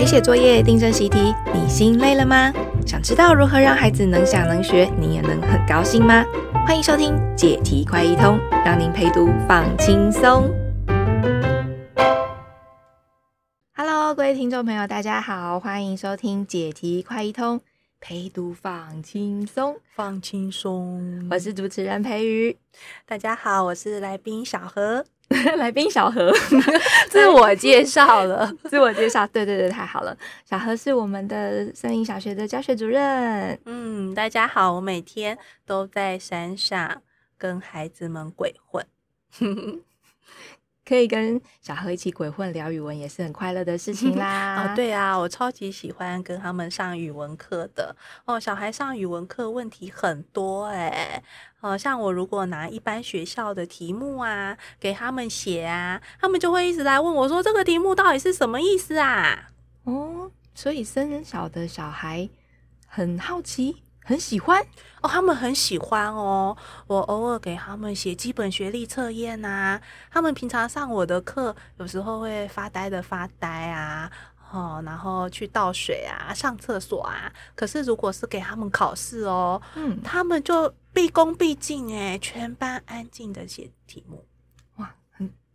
陪写作业、订正习题，你心累了吗？想知道如何让孩子能想能学，你也能很高兴吗？欢迎收听解题快一通，让您陪读放轻松。Hello，各位听众朋友，大家好，欢迎收听解题快一通，陪读放轻松，放轻松。我是主持人培瑜，大家好，我是来宾小何。来宾小何，自我介绍了，自我介绍，对对对，太好了。小何是我们的森林小学的教学主任。嗯，大家好，我每天都在山上跟孩子们鬼混。可以跟小何一起鬼混聊语文，也是很快乐的事情啦。哦，对啊，我超级喜欢跟他们上语文课的。哦，小孩上语文课问题很多哎。哦，像我如果拿一般学校的题目啊给他们写啊，他们就会一直来问我说，这个题目到底是什么意思啊？哦，所以生小的小孩很好奇。很喜欢哦，他们很喜欢哦。我偶尔给他们写基本学历测验呐，他们平常上我的课，有时候会发呆的发呆啊，哦，然后去倒水啊，上厕所啊。可是如果是给他们考试哦，嗯，他们就毕恭毕敬诶，全班安静的写题目。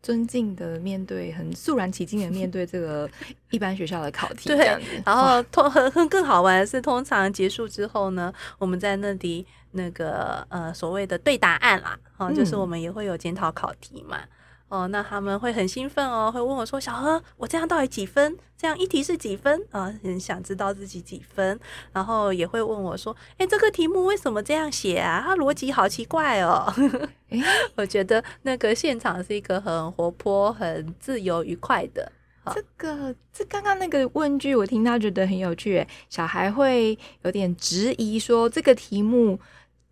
尊敬的面对，很肃然起敬的面对这个 一般学校的考题。对，然后通 很很更好玩的是，通常结束之后呢，我们在那里那个呃所谓的对答案啦，哦，就是我们也会有检讨考题嘛。嗯哦，那他们会很兴奋哦，会问我说：“小何，我这样到底几分？这样一题是几分？”啊，很想知道自己几分，然后也会问我说：“诶，这个题目为什么这样写啊？它逻辑好奇怪哦。”，我觉得那个现场是一个很活泼、很自由、愉快的。这个，这刚刚那个问句，我听到觉得很有趣。小孩会有点质疑说：“这个题目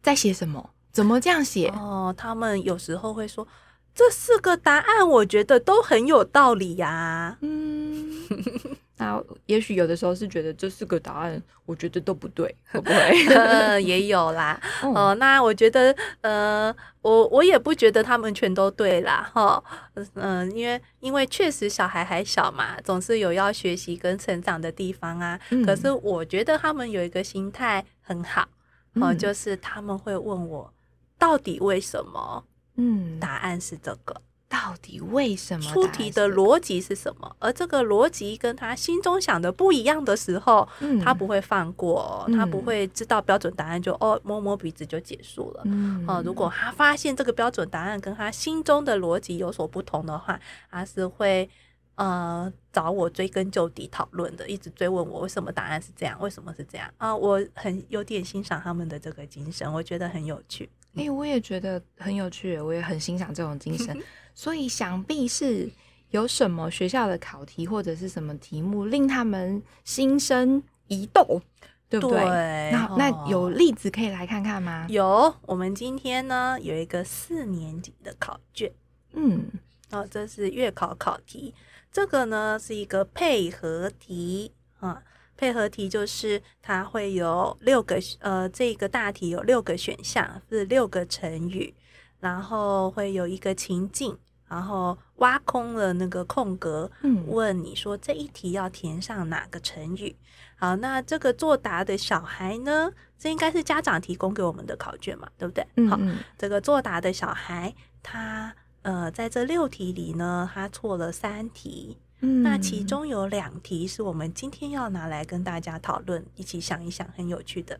在写什么？怎么这样写？”哦，他们有时候会说。这四个答案，我觉得都很有道理呀、啊。嗯，那也许有的时候是觉得这四个答案，我觉得都不对，会不会？呃，也有啦。哦、呃，那我觉得，呃，我我也不觉得他们全都对啦。哈，嗯、呃，因为因为确实小孩还小嘛，总是有要学习跟成长的地方啊。嗯、可是我觉得他们有一个心态很好，哦、呃，就是他们会问我，到底为什么？嗯，答案是这个。到底为什么？出题的逻辑是什么？而这个逻辑跟他心中想的不一样的时候，嗯、他不会放过，嗯、他不会知道标准答案就哦摸摸鼻子就结束了。嗯、哦，如果他发现这个标准答案跟他心中的逻辑有所不同的话，他是会呃找我追根究底讨论的，一直追问我为什么答案是这样，为什么是这样啊、呃？我很有点欣赏他们的这个精神，我觉得很有趣。哎、欸，我也觉得很有趣，我也很欣赏这种精神。所以想必是有什么学校的考题或者是什么题目令他们心生疑窦，对不对？对那那有例子可以来看看吗？有，我们今天呢有一个四年级的考卷，嗯，哦，这是月考考题，这个呢是一个配合题啊。配合题就是它会有六个，呃，这个大题有六个选项，是六个成语，然后会有一个情境，然后挖空了那个空格，嗯，问你说这一题要填上哪个成语？好，那这个作答的小孩呢，这应该是家长提供给我们的考卷嘛，对不对？嗯嗯，好，这个作答的小孩，他呃，在这六题里呢，他错了三题。那其中有两题是我们今天要拿来跟大家讨论，一起想一想，很有趣的。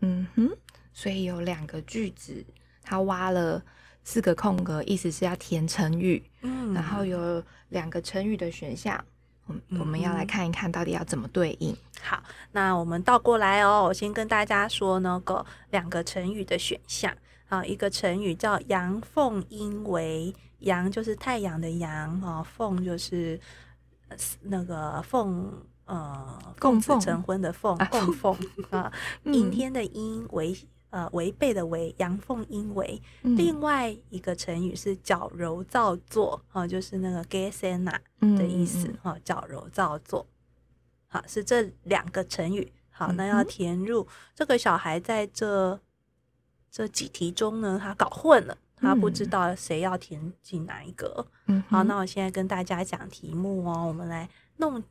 嗯哼，所以有两个句子，他挖了四个空格，意思是要填成语。嗯，然后有两个成语的选项，嗯，我们要来看一看到底要怎么对应。好，那我们倒过来哦，我先跟大家说那个两个成语的选项。啊，一个成语叫阳奉阴违，阳就是太阳的阳啊，奉就是。那个凤呃，奉子成婚的奉，供奉啊，阴天的阴为呃违背的违，阳奉阴违。嗯、另外一个成语是矫揉造作啊，就是那个 gesena 的意思哈，矫揉造作。好，是这两个成语。好，那要填入这个小孩在这这几题中呢，他搞混了。他不知道谁要填进哪一个。嗯，好，那我现在跟大家讲题目哦。我们来弄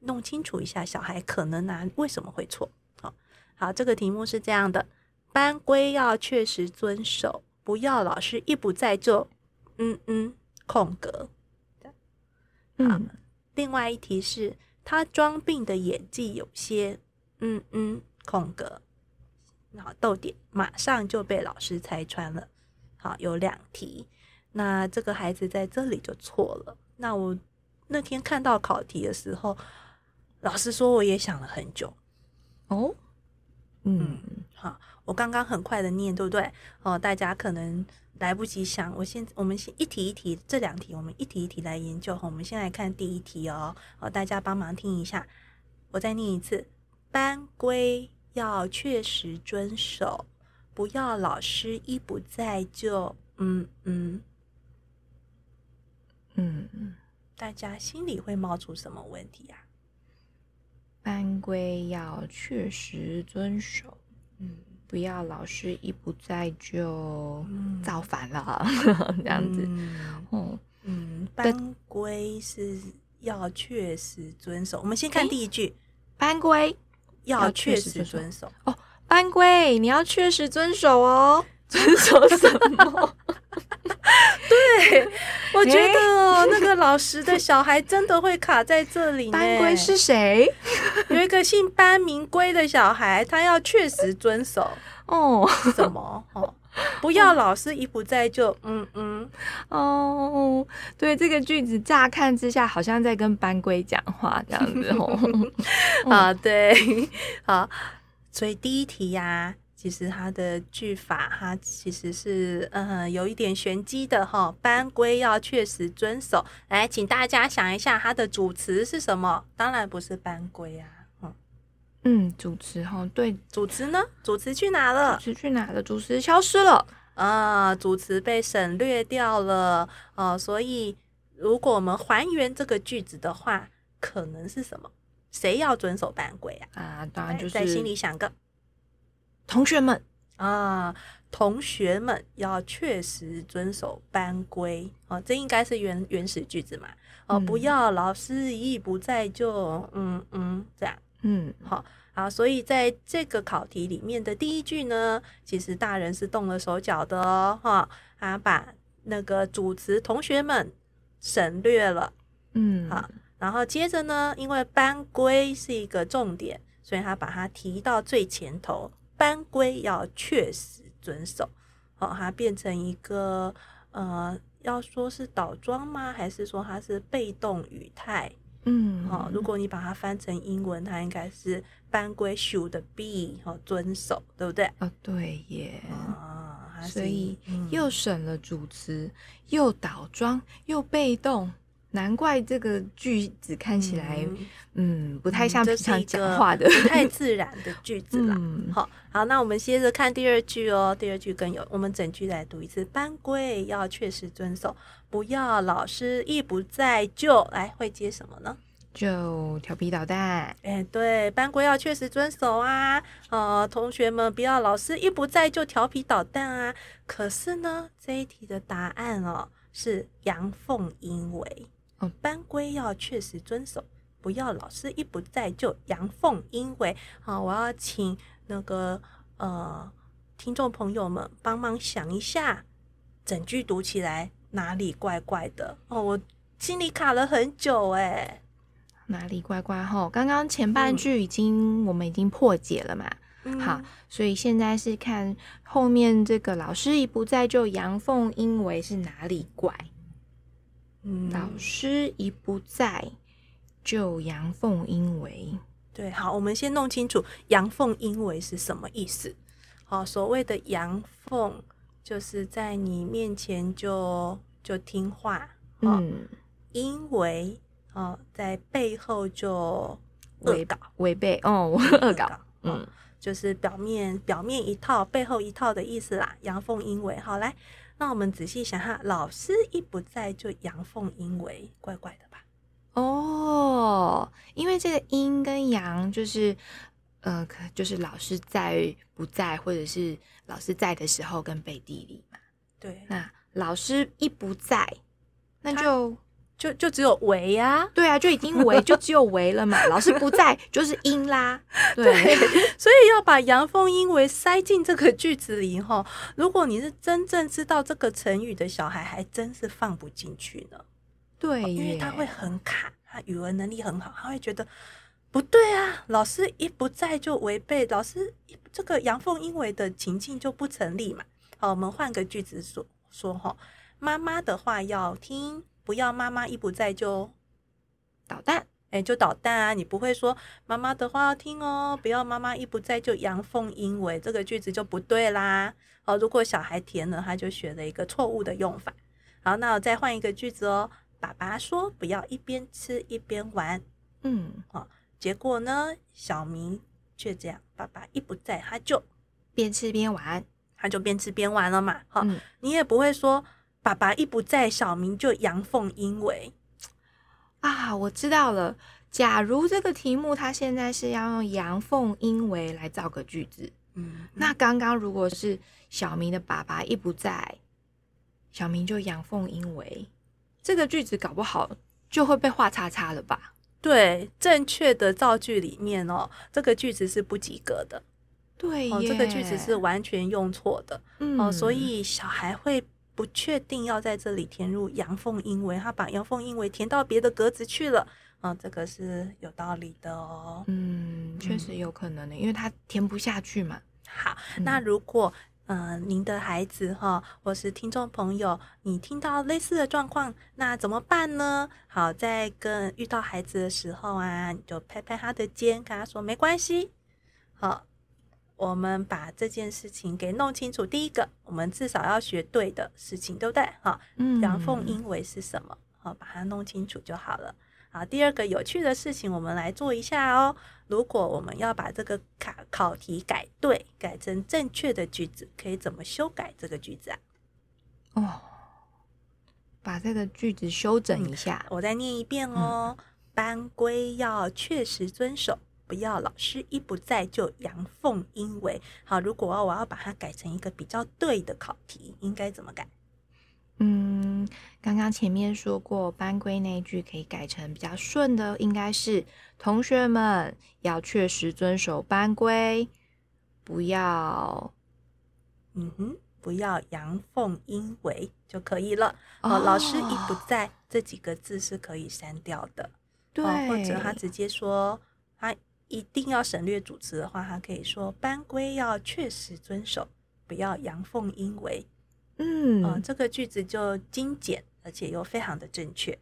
弄清楚一下小孩可能哪为什么会错。好，好，这个题目是这样的：班规要确实遵守，不要老师一不在就嗯嗯空格。嗯，另外一题是他装病的演技有些嗯嗯空格，然后逗点，马上就被老师拆穿了。好，有两题，那这个孩子在这里就错了。那我那天看到考题的时候，老师说我也想了很久。哦，嗯，好，我刚刚很快的念，对不对？哦，大家可能来不及想，我先，我们先一题一题，这两题我们一题一题来研究。我们先来看第一题哦，哦，大家帮忙听一下，我再念一次：班规要确实遵守。不要老师一不在就嗯嗯嗯，大家心里会冒出什么问题呀？班规要确实遵守，嗯，不要老师一不在就造反了，这样子。哦，嗯，班规是要确实遵守。我们先看第一句，班规要确实遵守哦。班规，你要确实遵守哦。遵守什么？对，我觉得那个老师的小孩真的会卡在这里。班规是谁？有一个姓班名规的小孩，他要确实遵守。哦，什么？哦，不要老师一不在就嗯嗯。哦，对，这个句子乍看之下好像在跟班规讲话这样子哦。啊，对，好。所以第一题呀、啊，其实它的句法，它其实是嗯有一点玄机的哈。班规要确实遵守，来，请大家想一下，它的主词是什么？当然不是班规啊。嗯，嗯，主词哈，对，主词呢？主词去哪了？主词去哪了？主词消失了啊，主词被省略掉了哦。所以，如果我们还原这个句子的话，可能是什么？谁要遵守班规啊？啊，当然就是在心里想个。同学们。啊，同学们要确实遵守班规。啊，这应该是原原始句子嘛？哦、嗯，不要老师一不在就嗯嗯这样，嗯，好啊，所以在这个考题里面的第一句呢，其实大人是动了手脚的哦，哈啊，把那个主词同学们省略了，嗯，好。然后接着呢，因为班规是一个重点，所以他把它提到最前头。班规要确实遵守，哦，它变成一个呃，要说是倒装吗？还是说它是被动语态？嗯，好，如果你把它翻成英文，它应该是班规 should be 哦遵守，对不对？啊，对耶。啊，所以又省了主词，又倒装，又被动。难怪这个句子看起来，嗯，嗯，不太像平常讲话的，不太自然的句子啦。嗯、好好，那我们接着看第二句哦。第二句更有，我们整句来读一次：班规要确实遵守，不要老师一不在就来会接什么呢？就调皮捣蛋。哎，对，班规要确实遵守啊。呃，同学们不要老师一不在就调皮捣蛋啊。可是呢，这一题的答案哦是阳奉阴违。班规要确实遵守，不要老师一不在就阳奉阴违。好，我要请那个呃听众朋友们帮忙想一下，整句读起来哪里怪怪的哦？我心里卡了很久哎，哪里怪怪？哈，刚刚前半句已经、嗯、我们已经破解了嘛、嗯，好，所以现在是看后面这个老师一不在就阳奉阴违是哪里怪？嗯、老师一不在，就阳奉阴违。对，好，我们先弄清楚阳奉阴违是什么意思。好，所谓的阳奉，就是在你面前就就听话。嗯，阴违，哦，在背后就恶搞、违背。哦，恶搞。嗯，就是表面表面一套，背后一套的意思啦。阳奉阴违。好，来。那我们仔细想哈，老师一不在就阳奉阴违，怪怪的吧？哦，因为这个阴跟阳就是，呃，可就是老师在不在，或者是老师在的时候跟背地里嘛。对，那老师一不在，那就就就只有为呀，对啊，就已经为就只有为了嘛。老师不在 就是因啦，对，对，所以要把阳奉阴违塞进这个句子里哈。如果你是真正知道这个成语的小孩，还真是放不进去呢。对，因为他会很卡，他语文能力很好，他会觉得不对啊，老师一不在就违背，老师这个阳奉阴违的情境就不成立嘛。好，我们换个句子说说哈。妈妈的话要听，不要妈妈一不在就捣蛋，哎，就捣蛋啊！你不会说妈妈的话要听哦，不要妈妈一不在就阳奉阴违，这个句子就不对啦。好，如果小孩填了，他就学了一个错误的用法。好，那我再换一个句子哦。爸爸说不要一边吃一边玩，嗯，好，结果呢，小明却这样，爸爸一不在他就边吃边玩，他就边吃边玩了嘛。好，嗯，你也不会说。爸爸一不在，小明就阳奉阴违啊！我知道了。假如这个题目它现在是要用阳奉阴违来造个句子，嗯，嗯，那刚刚如果是小明的爸爸一不在，小明就阳奉阴违，这个句子搞不好就会被画叉叉了吧？对，正确的造句里面哦，这个句子是不及格的。对，哦，这个句子是完全用错的。嗯，哦，所以小孩会。不确定要在这里填入阳奉阴违，他把阳奉阴违填到别的格子去了嗯，这个是有道理的哦。嗯，确实有可能的，因为他填不下去嘛。好，那如果嗯、呃、您的孩子哈，或是听众朋友，你听到类似的状况，那怎么办呢？好，在跟遇到孩子的时候啊，你就拍拍他的肩，跟他说没关系。好。我们把这件事情给弄清楚。第一个，我们至少要学对的事情，对不对？哈，阳奉阴违是什么？好，把它弄清楚就好了。好，第二个有趣的事情，我们来做一下哦。如果我们要把这个考考题改对，改成正确的句子，可以怎么修改这个句子啊？哦，把这个句子修整一下。我再念一遍哦。嗯，班规要确实遵守。不要老师一不在就阳奉阴违。好，如果我要把它改成一个比较对的考题，应该怎么改？嗯，刚刚前面说过班规那一句可以改成比较顺的，应该是同学们要确实遵守班规，不要，嗯哼，不要阳奉阴违就可以了。哦，老师一不在这几个字是可以删掉的，对，或者他直接说他。一定要省略主词的话，他可以说班规要确实遵守，不要阳奉阴违。嗯，呃，这个句子就精简，而且又非常的正确，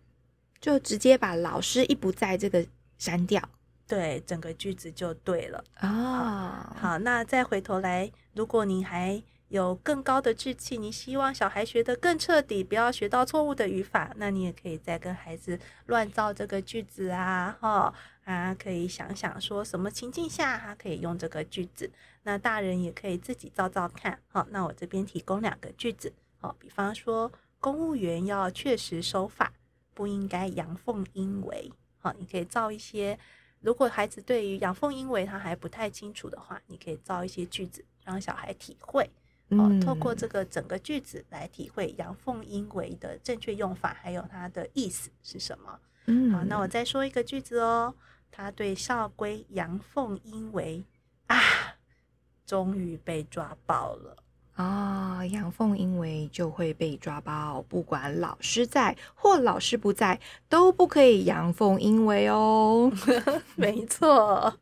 就直接把老师一不在这个删掉，对，整个句子就对了。啊。好，那再回头来，如果你还有更高的志气，你希望小孩学得更彻底，不要学到错误的语法，那你也可以再跟孩子乱造这个句子啊，哈啊，可以想想说什么情境下他可以用这个句子。那大人也可以自己造造看，好，那我这边提供两个句子，好，比方说公务员要确实守法，不应该阳奉阴违，好，你可以造一些。如果孩子对于阳奉阴违他还不太清楚的话，你可以造一些句子让小孩体会。哦，透过这个整个句子来体会阳奉阴违的正确用法，还有它的意思是什么？嗯，好，那我再说一个句子哦。他对校规阳奉阴违啊，终于被抓包了啊！阳奉阴违就会被抓包，不管老师在或老师不在，都不可以阳奉阴违哦。没错。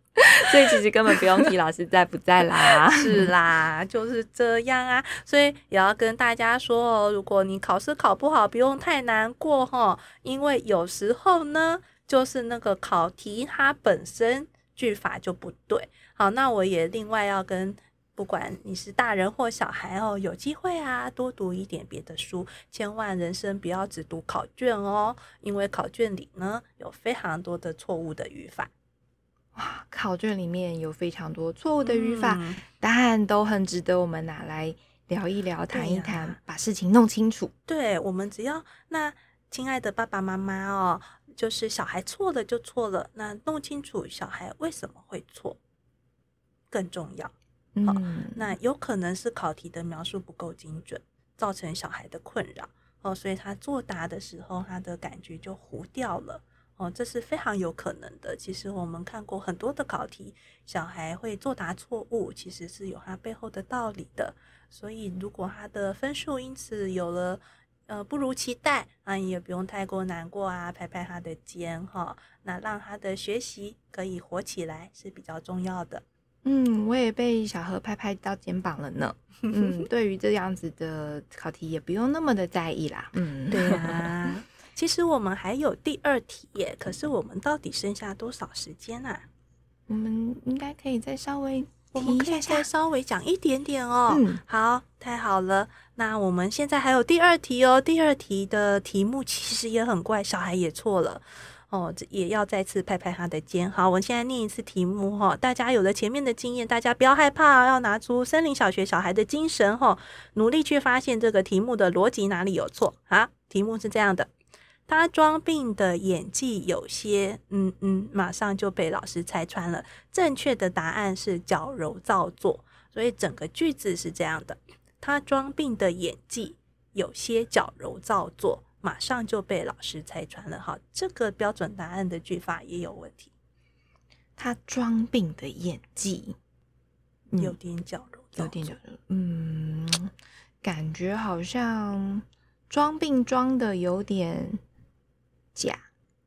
所以其实根本不用提老师在不在啦，是啦，就是这样啊。所以也要跟大家说哦，如果你考试考不好，不用太难过哈，因为有时候呢，就是那个考题它本身句法就不对。好，那我也另外要跟不管你是大人或小孩哦，有机会啊，多读一点别的书，千万人生不要只读考卷哦，因为考卷里呢有非常多的错误的语法。哇，考卷里面有非常多错误的语法，嗯、案都很值得我们拿来聊一聊、谈一谈，啊、把事情弄清楚。对，我们只要那亲爱的爸爸妈妈哦，就是小孩错了就错了，那弄清楚小孩为什么会错更重要。嗯、哦，那有可能是考题的描述不够精准，造成小孩的困扰。哦，所以他作答的时候，他的感觉就糊掉了。哦，这是非常有可能的。其实我们看过很多的考题，小孩会作答错误，其实是有他背后的道理的。所以如果他的分数因此有了呃不如期待，啊你也不用太过难过啊，拍拍他的肩哈，那让他的学习可以活起来是比较重要的。嗯，我也被小何拍拍到肩膀了呢。嗯，对于这样子的考题也不用那么的在意啦。嗯，对啊。其实我们还有第二题耶，可是我们到底剩下多少时间啊？我们应该可以再稍微，我们可以再稍微讲一点点哦。嗯，好，太好了。那我们现在还有第二题哦。第二题的题目其实也很怪，小孩也错了哦，这也要再次拍拍他的肩。好，我们现在念一次题目哈，大家有了前面的经验，大家不要害怕，要拿出森林小学小孩的精神哈，努力去发现这个题目的逻辑哪里有错。啊，题目是这样的。他装病的演技有些，嗯嗯，马上就被老师拆穿了。正确的答案是矫揉造作，所以整个句子是这样的：他装病的演技有些矫揉造作，马上就被老师拆穿了。哈，这个标准答案的句法也有问题。他装病的演技有点矫揉，有点矫揉，嗯，感觉好像装病装的有点。假，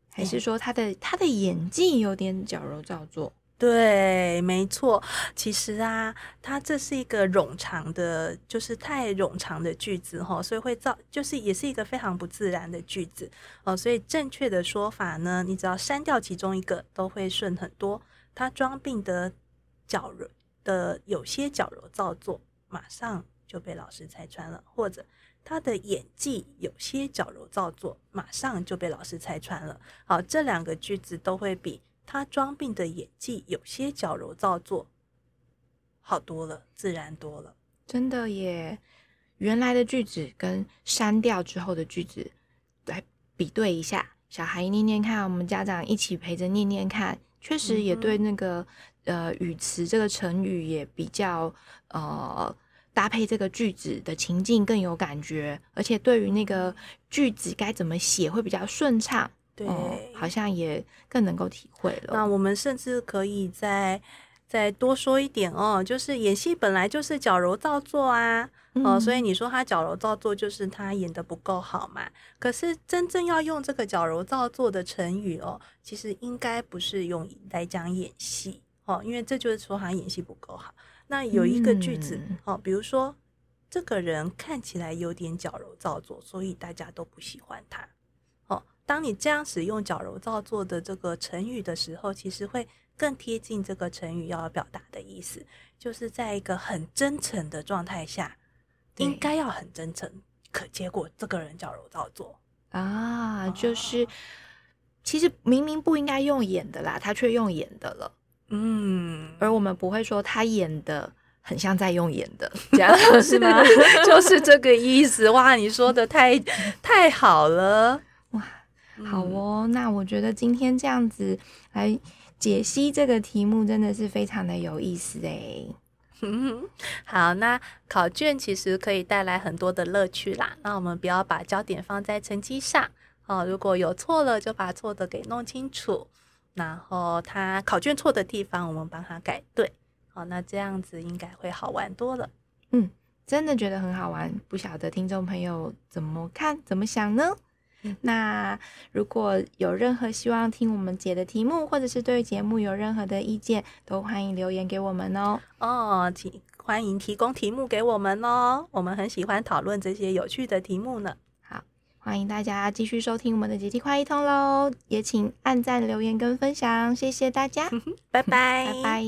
还是说他的、嗯、他的演技有点矫揉造作？对，没错。其实啊，他这是一个冗长的，就是太冗长的句子哈，所以会造，就是也是一个非常不自然的句子哦。所以正确的说法呢，你只要删掉其中一个，都会顺很多。他装病的矫揉的有些矫揉造作，马上就被老师拆穿了，或者。他的演技有些矫揉造作，马上就被老师拆穿了。好，这两个句子都会比他装病的演技有些矫揉造作好多了，自然多了。真的耶！原来的句子跟删掉之后的句子来比对一下，小孩念念看，我们家长一起陪着念念看，确实也对那个、嗯、呃语词这个成语也比较呃。搭配这个句子的情境更有感觉，而且对于那个句子该怎么写会比较顺畅，对、嗯，好像也更能够体会了。那我们甚至可以再再多说一点哦，就是演戏本来就是矫揉造作啊，哦、嗯，所以你说他矫揉造作就是他演的不够好嘛？可是真正要用这个矫揉造作的成语哦，其实应该不是用来讲演戏哦，因为这就是说他演戏不够好。那有一个句子，哦，比如说，这个人看起来有点矫揉造作，所以大家都不喜欢他。哦，当你这样使用矫揉造作的这个成语的时候，其实会更贴近这个成语要表达的意思，就是在一个很真诚的状态下，应该要很真诚，可结果这个人矫揉造作啊，就是其实明明不应该用演的啦，他却用演的了。嗯，而我们不会说他演的很像在用演的，这样是吗？就是这个意思。哇，你说的太太好了，哇，好哦。那我觉得今天这样子来解析这个题目，真的是非常的有意思哎。好，那考卷其实可以带来很多的乐趣啦。那我们不要把焦点放在成绩上哦。如果有错了，就把错的给弄清楚。然后他考卷错的地方，我们帮他改对。好，那这样子应该会好玩多了。嗯，真的觉得很好玩。不晓得听众朋友怎么看、怎么想呢？嗯、那如果有任何希望听我们解的题目，或者是对节目有任何的意见，都欢迎留言给我们哦。哦，请欢迎提供题目给我们哦。我们很喜欢讨论这些有趣的题目呢。欢迎大家继续收听我们的解题快一通喽，也请按赞、留言跟分享，谢谢大家，拜拜，拜拜。